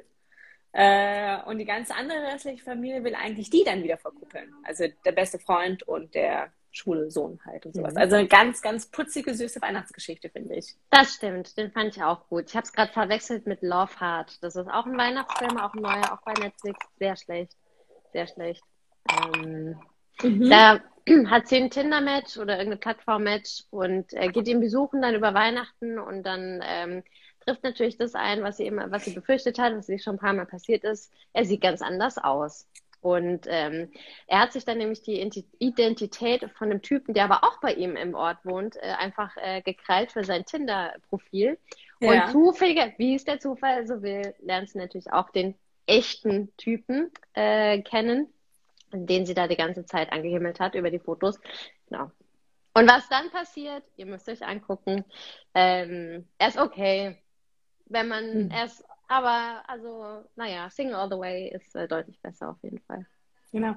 [SPEAKER 2] Äh, und die ganze andere restliche Familie will eigentlich die dann wieder verkuppeln. Also der beste Freund und der schwule Sohn halt und sowas. Mhm. Also eine ganz, ganz putzige, süße Weihnachtsgeschichte, finde ich.
[SPEAKER 1] Das stimmt, den fand ich auch gut. Ich habe es gerade verwechselt mit Love Heart. Das ist auch ein Weihnachtsfilm, auch ein neuer, auch bei Netflix. Sehr schlecht, sehr schlecht. Ähm, mhm. Da [CLEARS THROAT] hat sie ein Tinder-Match oder irgendeine Plattform-Match und äh, geht ihn besuchen dann über Weihnachten und dann ähm, trifft natürlich das ein, was sie immer, was sie befürchtet hat, was sie schon ein paar Mal passiert ist. Er sieht ganz anders aus. Und ähm, er hat sich dann nämlich die Identität von einem Typen, der aber auch bei ihm im Ort wohnt, äh, einfach äh, gekrallt für sein Tinder-Profil. Ja. Und zufällig, wie es der Zufall so will, lernst du natürlich auch den echten Typen äh, kennen den sie da die ganze Zeit angehimmelt hat über die Fotos. Genau. Und was dann passiert, ihr müsst euch angucken, ähm, er ist okay, wenn man, mhm. er ist, aber also, naja, Sing All the Way ist äh, deutlich besser auf jeden Fall.
[SPEAKER 2] Genau.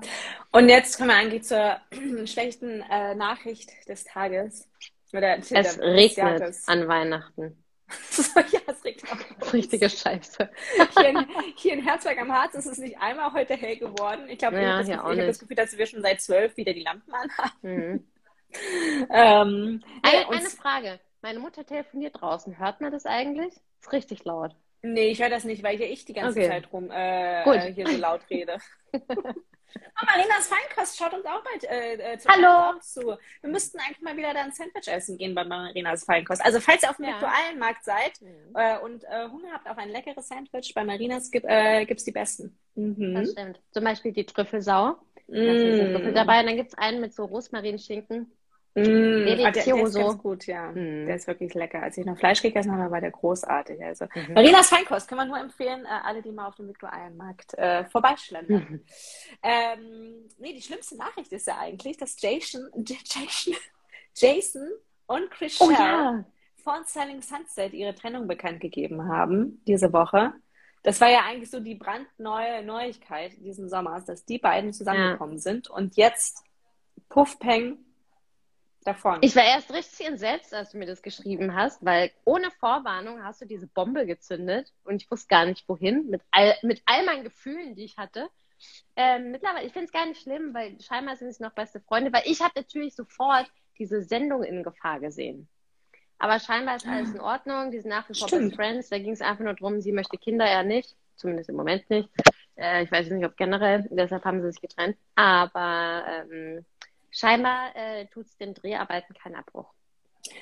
[SPEAKER 2] Und jetzt kommen wir eigentlich zur [CLEARS THROAT] schlechten äh, Nachricht des Tages.
[SPEAKER 1] Oder es regnet an Weihnachten. [LAUGHS]
[SPEAKER 2] ja, es auch. [LAUGHS]
[SPEAKER 1] Richtige Scheiße.
[SPEAKER 2] Hier in, hier in Herzberg am Harz ist es nicht einmal heute hell geworden. Ich glaube, ja, ich habe das Gefühl, dass wir schon seit zwölf wieder die Lampen anhaben. Mhm. [LAUGHS]
[SPEAKER 1] ähm, eine, eine Frage. Meine Mutter telefoniert draußen. Hört man das eigentlich? Ist richtig laut.
[SPEAKER 2] Nee, ich höre das nicht, weil hier ich die ganze okay. Zeit rum äh, hier so laut rede. [LAUGHS] Oh, Marinas Feinkost schaut uns auch bald äh, äh, zu.
[SPEAKER 1] Hallo.
[SPEAKER 2] zu. Wir müssten eigentlich mal wieder dann Sandwich essen gehen bei Marinas Feinkost. Also falls ihr auf dem ja. Markt seid äh, und äh, Hunger habt auf ein leckeres Sandwich, bei Marinas gibt es äh, die besten.
[SPEAKER 1] Mhm. Das stimmt. Zum Beispiel die Trüffelsau. Da ist mm. Trüffel dabei. Und dann gibt es einen mit so Rosmarinschinken.
[SPEAKER 2] Mm, ah, der, der ist
[SPEAKER 1] Chioso.
[SPEAKER 2] ganz gut, ja.
[SPEAKER 1] Mm.
[SPEAKER 2] Der ist wirklich lecker. Als ich noch Fleisch gegessen habe, war der großartig. Also
[SPEAKER 1] Mhm.
[SPEAKER 2] Marinas Feinkost kann man nur empfehlen, äh, alle, die mal auf dem Viktualienmarkt äh, vorbeischlendern.
[SPEAKER 1] Mhm.
[SPEAKER 2] Ähm, nee, die schlimmste Nachricht ist ja eigentlich, dass Jason, [LAUGHS] Jason, Jason und Chris
[SPEAKER 1] Oh ja.
[SPEAKER 2] von Selling Sunset ihre Trennung bekannt gegeben haben diese Woche. Das war ja eigentlich so die brandneue Neuigkeit diesen Sommers, dass die beiden zusammengekommen sind und jetzt Puff Peng davon.
[SPEAKER 1] Ich war erst richtig entsetzt, als du mir das geschrieben hast, weil ohne Vorwarnung hast du diese Bombe gezündet und ich wusste gar nicht wohin, mit all, mit all meinen Gefühlen, die ich hatte. Ähm, mittlerweile, ich finde es gar nicht schlimm, weil scheinbar sind es noch beste Freunde, weil ich habe natürlich sofort diese Sendung in Gefahr gesehen. Aber scheinbar ist alles in Ordnung, die sind nach wie vor. Best Friends, da ging es einfach nur darum, sie möchte Kinder ja nicht, zumindest im Moment nicht. Äh, ich weiß nicht, ob generell, deshalb haben sie sich getrennt. Aber ähm, scheinbar äh, tut es den Dreharbeiten keinen Abbruch.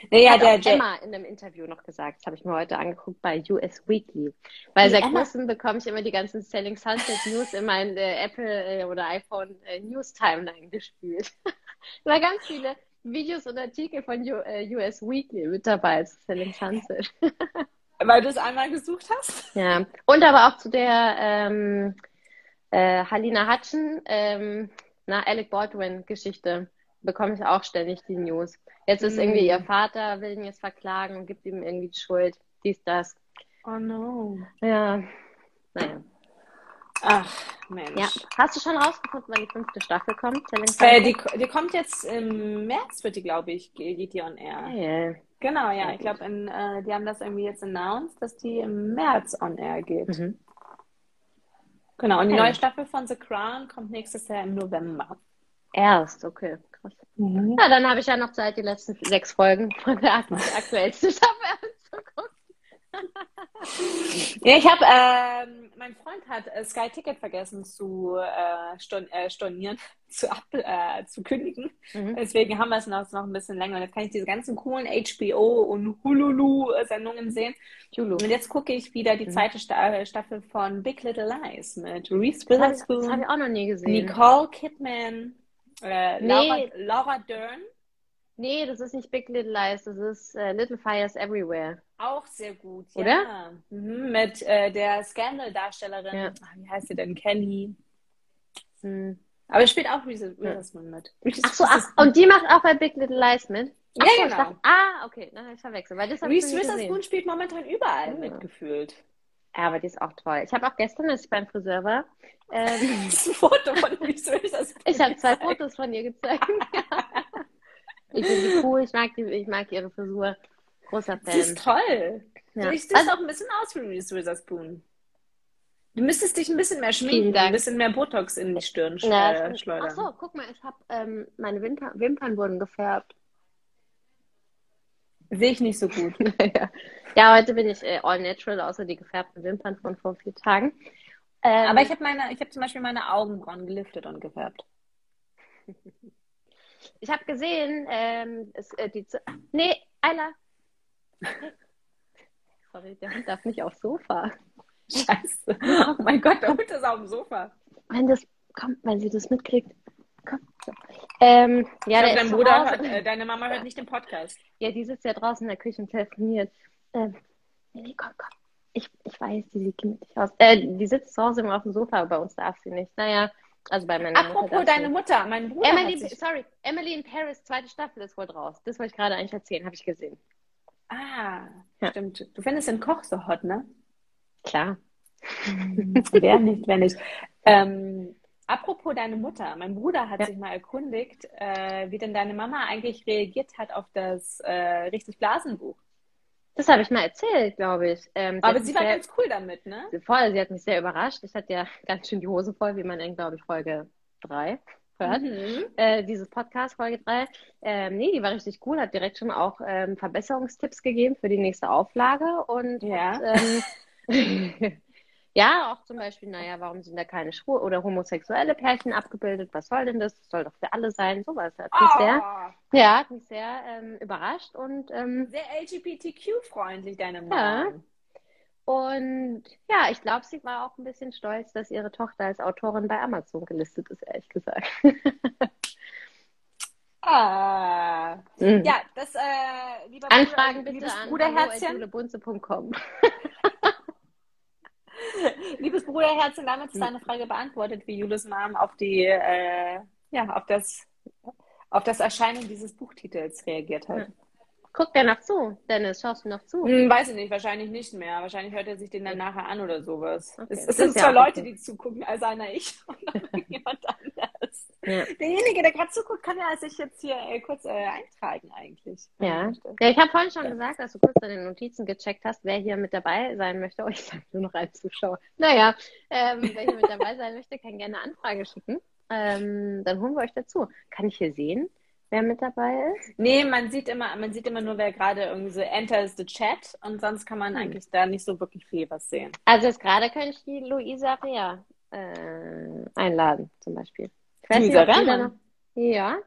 [SPEAKER 2] naja,
[SPEAKER 1] Hat
[SPEAKER 2] der
[SPEAKER 1] auch Emma in einem Interview noch gesagt, das habe ich mir heute angeguckt bei US Weekly. Weil
[SPEAKER 2] Die
[SPEAKER 1] seit kurzem bekomme ich immer die ganzen Selling Sunset News in mein äh, Apple äh, oder iPhone äh, News Timeline gespült. da [LAUGHS] waren ganz viele Videos und Artikel von U äh, US Weekly mit dabei zu Selling Sunset. [LAUGHS]
[SPEAKER 2] weil du es einmal gesucht hast.
[SPEAKER 1] Ja, und aber auch zu der ähm, äh, Halina Hutchen, ähm, na, Alec Baldwin-Geschichte bekomme ich auch ständig die News. Jetzt ist
[SPEAKER 2] Mm.
[SPEAKER 1] irgendwie ihr Vater, will ihn jetzt verklagen und gibt ihm irgendwie die Schuld. Dies, das.
[SPEAKER 2] Oh no.
[SPEAKER 1] Ja, naja.
[SPEAKER 2] Ach, Mensch.
[SPEAKER 1] Ja. Hast du schon rausgefunden, wann die fünfte Staffel kommt?
[SPEAKER 2] Äh, die, die kommt jetzt im März, wird die, glaube ich, ge- geht die on air.
[SPEAKER 1] Geil.
[SPEAKER 2] Genau, ja. Ich glaube, äh, die haben das irgendwie jetzt announced, dass die im März on air geht.
[SPEAKER 1] Mhm.
[SPEAKER 2] Genau, und die neue Staffel von The Crown kommt nächstes Jahr im November.
[SPEAKER 1] Erst, okay, krass. Ja, dann habe ich ja noch Zeit, die letzten sechs Folgen von der akt- [LAUGHS] aktuellsten Staffel anzugucken. [LAUGHS]
[SPEAKER 2] Ja, ich habe, ähm, mein Freund hat äh, Sky Ticket vergessen zu äh, storn äh, stornieren, [LAUGHS] zu, ab äh, zu kündigen.
[SPEAKER 1] Mhm.
[SPEAKER 2] Deswegen haben wir es noch, noch ein bisschen länger. Und jetzt kann ich diese ganzen coolen HBO und Hululu-Sendungen sehen.
[SPEAKER 1] Julu.
[SPEAKER 2] Und jetzt gucke ich wieder die
[SPEAKER 1] Mhm.
[SPEAKER 2] zweite Sta äh, Staffel von Big Little Lies mit Reese
[SPEAKER 1] Das habe ich, das hab
[SPEAKER 2] Witherspoon,
[SPEAKER 1] ich auch noch nie gesehen.
[SPEAKER 2] Nicole Kidman, äh,
[SPEAKER 1] Nee.
[SPEAKER 2] Laura, Laura Dern.
[SPEAKER 1] Nee, das ist nicht Big Little Lies, das ist äh, Little Fires Everywhere.
[SPEAKER 2] Auch sehr gut,
[SPEAKER 1] Oder?
[SPEAKER 2] ja. Mhm, mit äh, der Scandal-Darstellerin,
[SPEAKER 1] Ja.
[SPEAKER 2] Ach, wie heißt sie denn? Kelly.
[SPEAKER 1] Hm.
[SPEAKER 2] Aber spielt auch Reese Witherspoon mit. Reese-
[SPEAKER 1] Ach so, ach, und die macht auch bei Big Little Lies mit? Ach
[SPEAKER 2] Ja,
[SPEAKER 1] so,
[SPEAKER 2] genau.
[SPEAKER 1] dachte, ah, okay, dann habe ich verwechselt, weil das
[SPEAKER 2] Reese Witherspoon spielt momentan überall
[SPEAKER 1] Ja.
[SPEAKER 2] mitgefühlt.
[SPEAKER 1] Ja, aber die ist auch toll. Ich habe auch gestern, als ich beim Friseur war, [LAUGHS] ähm,
[SPEAKER 2] ein Foto von Reese [LAUGHS] Witherspoon.
[SPEAKER 1] ich habe zwei. Fotos von ihr gezeigt. [LAUGHS] ich finde sie cool, ich mag, die, ich mag ihre Frisur. Großer
[SPEAKER 2] Sie ist
[SPEAKER 1] Fan.
[SPEAKER 2] toll.
[SPEAKER 1] Ja.
[SPEAKER 2] Du siehst auch ein bisschen aus wie Reese Witherspoon. Du müsstest dich ein bisschen mehr schminken, ein bisschen mehr Botox in die Stirn sch
[SPEAKER 1] Ja,
[SPEAKER 2] äh, schleudern.
[SPEAKER 1] Ach so, guck mal, ich habe ähm, meine Wimpern, Wimpern wurden gefärbt.
[SPEAKER 2] Sehe ich nicht so gut. [LAUGHS]
[SPEAKER 1] ja. ja, heute bin ich äh, all natural, außer die gefärbten Wimpern von vor vier Tagen. Ähm,
[SPEAKER 2] Aber ich habe meine, ich habe zum Beispiel meine Augenbrauen geliftet und gefärbt. [LAUGHS]
[SPEAKER 1] Ich habe gesehen, ähm, es, äh, die Z Nee, Ayla. [LAUGHS] Sorry, der Hund darf nicht aufs Sofa.
[SPEAKER 2] Scheiße. Oh mein Gott, der Hund ist auf dem Sofa.
[SPEAKER 1] Wenn das, komm, wenn sie das mitkriegt. Komm. So. Ähm, ja,
[SPEAKER 2] ich
[SPEAKER 1] der
[SPEAKER 2] glaube, dein Bruder hört, äh, deine Mama hört nicht den Podcast.
[SPEAKER 1] Ja, die sitzt ja draußen in der Küche und telefoniert. Ähm, nee, nee, komm, komm. Ich, ich weiß, die sieht gemütlich aus. Äh, die sitzt zu Hause immer auf dem Sofa, aber bei uns darf sie nicht. Naja, also bei meiner Mutter
[SPEAKER 2] Apropos
[SPEAKER 1] sie
[SPEAKER 2] deine. Mutter, mein Bruder
[SPEAKER 1] Emily,
[SPEAKER 2] hat sich...
[SPEAKER 1] sorry, Emily in Paris, zweite Staffel ist wohl draus. Das wollte ich gerade eigentlich erzählen, habe ich gesehen.
[SPEAKER 2] Ah,
[SPEAKER 1] Ja.
[SPEAKER 2] stimmt. Du findest den Koch so hot, ne?
[SPEAKER 1] Klar. [LAUGHS]
[SPEAKER 2] wer nicht, wer nicht. Ähm, apropos deine Mutter, mein Bruder hat
[SPEAKER 1] Ja.
[SPEAKER 2] sich mal erkundigt, äh, wie denn deine Mama eigentlich reagiert hat auf das äh, richtig Blasenbuch.
[SPEAKER 1] Das habe ich mal erzählt, glaube ich. Ähm,
[SPEAKER 2] Aber
[SPEAKER 1] hat
[SPEAKER 2] sie war
[SPEAKER 1] sehr,
[SPEAKER 2] ganz cool damit, ne?
[SPEAKER 1] voll, sie hat mich sehr überrascht. Ich hatte ja [LAUGHS] ganz schön die Hose voll, wie man in, glaube ich, Folge 3 hört.
[SPEAKER 2] Mhm.
[SPEAKER 1] Äh, dieses Podcast, Folge 3. Ähm, nee, die war richtig cool, hat direkt schon auch ähm, Verbesserungstipps gegeben für die nächste Auflage. Und
[SPEAKER 2] Ja.
[SPEAKER 1] ähm, [LAUGHS] [LAUGHS] ja, auch zum Beispiel, naja, warum sind da keine schwul oder homosexuelle Pärchen abgebildet? Was soll denn das? Das soll doch für alle sein. Sowas hat mich sehr,
[SPEAKER 2] Oh,
[SPEAKER 1] ja, hat mich sehr ähm, überrascht und ähm,
[SPEAKER 2] sehr LGBTQ-freundlich, deine Mama.
[SPEAKER 1] Ja. Und ja, ich glaube, sie war auch ein bisschen stolz, dass ihre Tochter als Autorin bei Amazon gelistet ist, ehrlich gesagt. [LAUGHS]
[SPEAKER 2] Ah, Mhm. Ja, das, äh,
[SPEAKER 1] lieber Anfragen
[SPEAKER 2] Bruder,
[SPEAKER 1] bitte an
[SPEAKER 2] Bruderherzchen. [LAUGHS] [LAUGHS] Liebes Bruderherzchen, damit ist deine Frage beantwortet, wie Julis Mom auf die, äh, ja, auf das, auf das Erscheinen dieses Buchtitels reagiert hat.
[SPEAKER 1] Guckt er noch zu? Dennis, schaust du noch zu?
[SPEAKER 2] Hm, weiß ich nicht, wahrscheinlich nicht mehr. Wahrscheinlich hört er sich den dann nachher an oder sowas. Okay. Es, es sind zwar ja Leute, okay. die zugucken, als einer ich [LAUGHS] und [LAUGHS] jemand anders. Ja. Derjenige, der gerade zuguckt, kann ja sich jetzt hier äh, kurz äh, eintragen eigentlich.
[SPEAKER 1] Ja, ja ich habe vorhin schon ja. gesagt, dass du kurz deine Notizen gecheckt hast, wer hier mit dabei sein möchte. Oh, ich sage nur noch als Zuschauer. Naja, ähm, wer hier mit dabei sein möchte, kann gerne eine Anfrage schicken. Ähm, dann holen wir euch dazu. Kann ich hier sehen? wer mit dabei ist?
[SPEAKER 2] Nee, man sieht immer, man sieht immer nur, wer gerade irgendwie so enters the chat und sonst kann man hm. eigentlich da nicht so wirklich viel was sehen.
[SPEAKER 1] Also jetzt gerade könnte ich die Luisa Rea äh, einladen, zum Beispiel.
[SPEAKER 2] Luisa Rea?
[SPEAKER 1] Ja.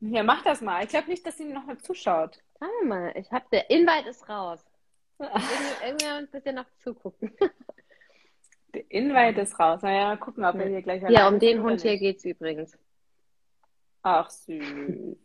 [SPEAKER 2] Ja, mach das mal. Ich glaube nicht, dass sie noch mal zuschaut.
[SPEAKER 1] Schauen mal. Ich hab, der Invite ist raus. Irgendjemand wird ja noch zugucken. [LAUGHS]
[SPEAKER 2] Der Invite ist raus. Naja, mal gucken, ob wir hier gleich
[SPEAKER 1] Ja, um den Hund hier geht es übrigens.
[SPEAKER 2] Ach, süß.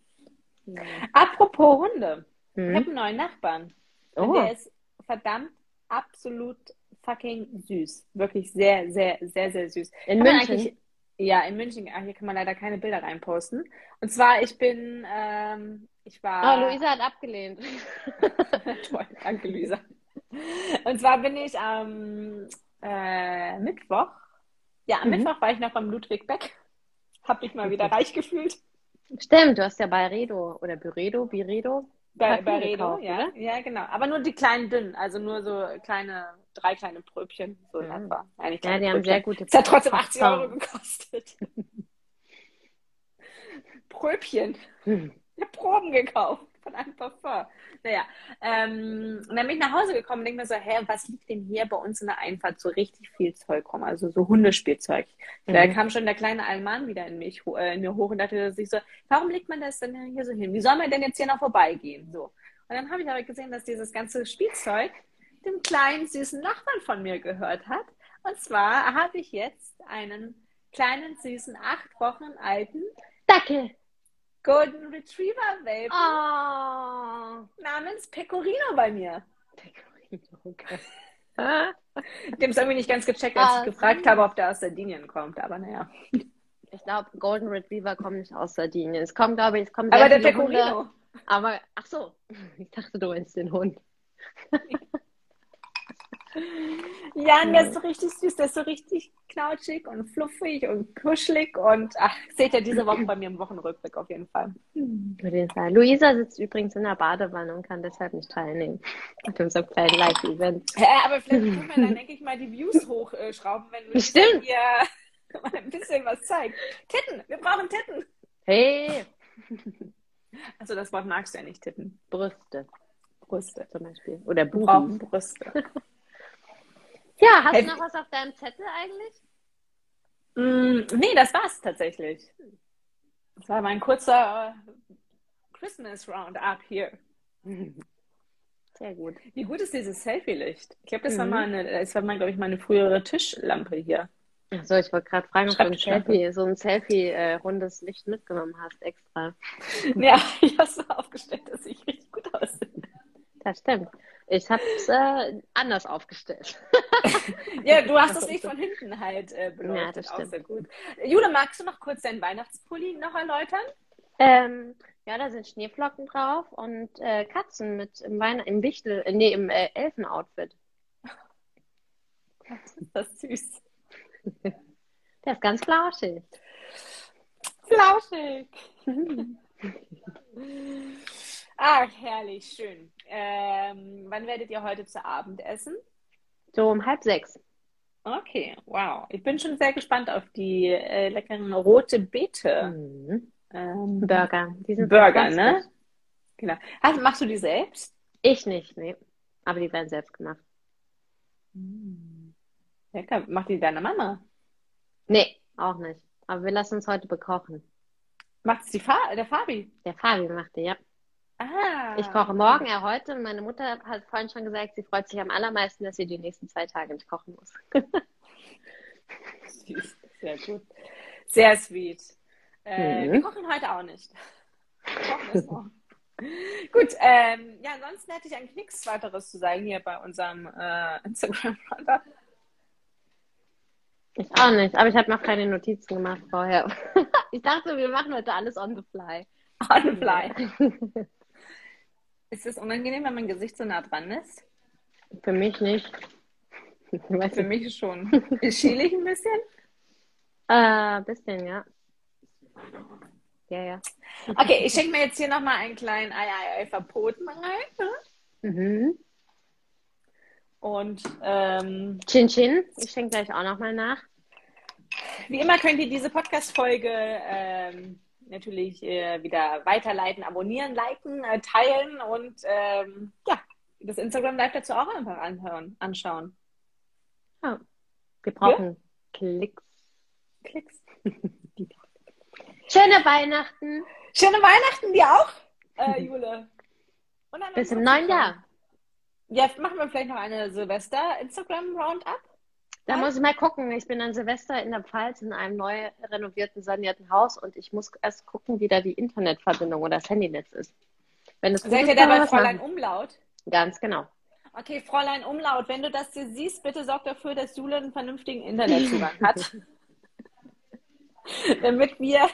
[SPEAKER 2] Apropos Hunde. Hm? Ich habe einen neuen Nachbarn. Oh. Und der ist verdammt absolut fucking süß. Wirklich sehr, sehr, sehr, sehr süß.
[SPEAKER 1] In München?
[SPEAKER 2] Ja, in München. Ach, hier kann man leider keine Bilder reinposten. Und zwar, ich bin, ähm, ich war.
[SPEAKER 1] Oh, Luisa hat abgelehnt. [LAUGHS]
[SPEAKER 2] Toll, danke, Luisa. Und zwar bin ich am äh, Mittwoch. Ja, am mhm. Mittwoch war ich noch beim Ludwig Beck. Hab mich mal wieder [LAUGHS] reich gefühlt.
[SPEAKER 1] Stimmt, du hast ja bei Redo oder Byredo, Byredo.
[SPEAKER 2] Bei, bei Redo, ja. Oder? Ja, genau. Aber nur die kleinen dünnen, also nur so kleine, drei kleine Pröbchen, so
[SPEAKER 1] ja. etwa. Eigentlich ja, die Pröbchen. haben sehr gute
[SPEAKER 2] Das hat trotzdem 80 Euro gekostet. [LAUGHS] Pröbchen. Hm. Ich habe Proben gekauft von einem Parfum. Naja, ähm, und dann bin ich nach Hause gekommen und denke mir so, hä, was liegt denn hier bei uns in der Einfahrt so richtig viel Zeug rum? Also so Hundespielzeug. Mhm. Da kam schon der kleine Alman wieder in mich äh, in mir hoch und dachte sich so, warum legt man das denn hier so hin? Wie soll man denn jetzt hier noch vorbeigehen? So. Und dann habe ich aber gesehen, dass dieses ganze Spielzeug dem kleinen, süßen Nachbarn von mir gehört hat. Und zwar habe ich jetzt einen kleinen, süßen, acht Wochen alten
[SPEAKER 1] Dackel.
[SPEAKER 2] Golden Retriever Welpen
[SPEAKER 1] oh.
[SPEAKER 2] namens Pecorino bei mir.
[SPEAKER 1] Pecorino, okay. [LAUGHS]
[SPEAKER 2] Dem ist irgendwie nicht ganz gecheckt, als ah, ich gefragt habe, ob der aus Sardinien kommt, aber naja.
[SPEAKER 1] Ich glaube, Golden Retriever kommt nicht aus Sardinien. Es kommt, glaube ich, es kommt
[SPEAKER 2] Aber der Pecorino.
[SPEAKER 1] Hunde, aber, ach so, [LAUGHS] ich dachte, du meinst den Hund. [LAUGHS]
[SPEAKER 2] Ja, und der ist so richtig süß, der ist so richtig knautschig und fluffig und kuschelig und ach, seht ihr diese Woche bei mir im Wochenrückblick
[SPEAKER 1] auf jeden Fall. Luisa sitzt übrigens in der Badewanne und kann deshalb nicht teilnehmen an unserem kleinen Live-Event.
[SPEAKER 2] Ja, aber vielleicht können wir dann, denke ich mal, die Views hochschrauben, wenn
[SPEAKER 1] du Stimmt.
[SPEAKER 2] hier [LAUGHS] mal ein bisschen was zeigst. Titten, wir brauchen Titten.
[SPEAKER 1] Hey!
[SPEAKER 2] Also das Wort magst du ja nicht, Titten.
[SPEAKER 1] Brüste.
[SPEAKER 2] Brüste
[SPEAKER 1] zum Beispiel. Oder
[SPEAKER 2] Buben. Brüste.
[SPEAKER 1] Ja, hast hey, du noch was auf deinem Zettel eigentlich?
[SPEAKER 2] Mm, nee, das war's tatsächlich. Das war mein kurzer uh, Christmas Roundup hier.
[SPEAKER 1] Sehr gut.
[SPEAKER 2] Wie gut ist dieses Selfie-Licht? Ich glaube, das mhm. war mal eine, das war mal, glaube ich, meine frühere Tischlampe hier.
[SPEAKER 1] Achso, ich wollte gerade fragen, ob du ein Selfie, so ein Selfie-rundes äh, Licht mitgenommen hast, extra. [LAUGHS]
[SPEAKER 2] ja, ich habe es so aufgestellt, dass ich richtig gut aussehe.
[SPEAKER 1] Das stimmt. Ich habe es äh, anders aufgestellt. [LAUGHS]
[SPEAKER 2] ja, du hast [LAUGHS] es nicht von hinten halt äh, beleuchtet. Ja, das stimmt. Auch sehr gut. Jule, magst du noch kurz deinen Weihnachtspulli noch erläutern?
[SPEAKER 1] Ähm, ja, da sind Schneeflocken drauf und äh, Katzen mit im, Weihn im Wichtel, äh, nee, im äh, Elfenoutfit.
[SPEAKER 2] Das ist süß.
[SPEAKER 1] Der ist ganz flauschig.
[SPEAKER 2] Flauschig. [LAUGHS] Ach, herrlich, schön. Ähm, wann werdet ihr heute zu Abend essen?
[SPEAKER 1] So um halb sechs.
[SPEAKER 2] Okay, wow. Ich bin schon sehr gespannt auf die äh, leckeren rote Beete.
[SPEAKER 1] Mhm. Ähm, Burger.
[SPEAKER 2] Die sind Burger, ne? Genau. Also, machst du die selbst?
[SPEAKER 1] Ich nicht, nee. Aber die werden selbst gemacht.
[SPEAKER 2] Mhm. Lecker. Macht die deine Mama?
[SPEAKER 1] Nee, auch nicht. Aber wir lassen uns heute bekochen.
[SPEAKER 2] Macht es die Fa der Fabi?
[SPEAKER 1] Der Fabi macht die, ja.
[SPEAKER 2] Ah.
[SPEAKER 1] Ich koche morgen, er heute. Und meine Mutter hat vorhin schon gesagt, sie freut sich am allermeisten, dass sie die nächsten zwei Tage nicht kochen muss. [LAUGHS]
[SPEAKER 2] Süß, sehr gut. Sehr sweet. Äh, mhm. Wir kochen heute auch nicht. [LAUGHS] Gut, ähm, ja, ansonsten hätte ich eigentlich nichts weiteres zu sagen hier bei unserem äh, Instagram-Runner.
[SPEAKER 1] Ich auch nicht, aber ich habe noch keine Notizen gemacht vorher. [LAUGHS] Ich dachte, wir machen heute alles on the fly.
[SPEAKER 2] On the fly. Ist es unangenehm, wenn mein Gesicht so nah dran ist?
[SPEAKER 1] Für mich nicht. [LAUGHS]
[SPEAKER 2] Weißt Für mich schon. [LAUGHS] Schiele ich ein bisschen?
[SPEAKER 1] Äh, ein bisschen, ja. Ja, ja.
[SPEAKER 2] Okay, ich schenke mir jetzt hier nochmal einen kleinen Ei, Ei, Ei verboten rein. Ne? Mhm. Und ähm,
[SPEAKER 1] Chin Chin, ich schenke gleich auch nochmal nach.
[SPEAKER 2] Wie immer könnt ihr diese Podcast-Folge ähm, natürlich äh, wieder weiterleiten, abonnieren, liken, äh, teilen und ähm, ja, das Instagram Live dazu auch einfach anhören, anschauen.
[SPEAKER 1] Oh. Wir brauchen ja? Klicks.
[SPEAKER 2] Klicks. [LAUGHS]
[SPEAKER 1] Schöne Weihnachten.
[SPEAKER 2] Schöne Weihnachten dir auch, äh, [LAUGHS] Jule.
[SPEAKER 1] Bis im neuen Jahr.
[SPEAKER 2] Ja, machen wir vielleicht noch eine Silvester-Instagram-Roundup?
[SPEAKER 1] Da muss ich mal gucken. Ich bin an Silvester in der Pfalz in einem neu renovierten, sanierten Haus und ich muss erst gucken, wie da die Internetverbindung oder das Handynetz ist.
[SPEAKER 2] Wenn es Seid ihr da bei Fräulein machen. Umlaut?
[SPEAKER 1] Ganz genau.
[SPEAKER 2] Okay, Fräulein Umlaut, wenn du das hier siehst, bitte sorg dafür, dass Jule einen vernünftigen Internetzugang hat. [LAUGHS] [LAUGHS] Damit wir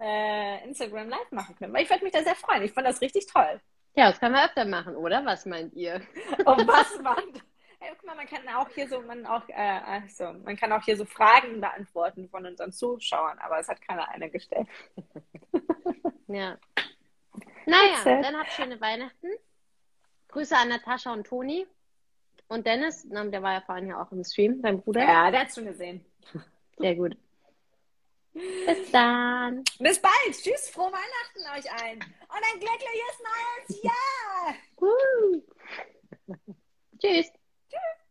[SPEAKER 2] äh, Instagram live machen können. Weil ich würde mich da sehr freuen. Ich fand das richtig toll.
[SPEAKER 1] Ja, das können wir öfter machen, oder? Was meint ihr? [LAUGHS]
[SPEAKER 2] Oh, was meint Hey, guck mal, man kann auch hier so, man auch, äh, also, man kann auch hier so Fragen beantworten von unseren Zuschauern, aber es hat keiner eine gestellt. [LAUGHS]
[SPEAKER 1] ja. Naja, dann habt schöne Weihnachten. Grüße an Natascha und Toni. Und Dennis, der war ja vorhin ja auch im Stream, dein Bruder.
[SPEAKER 2] Ja, der hat schon gesehen.
[SPEAKER 1] Sehr gut. Bis dann.
[SPEAKER 2] Bis bald. Tschüss, frohe Weihnachten euch allen. Und ein glückliches neues Jahr.
[SPEAKER 1] Tschüss. Tschüss.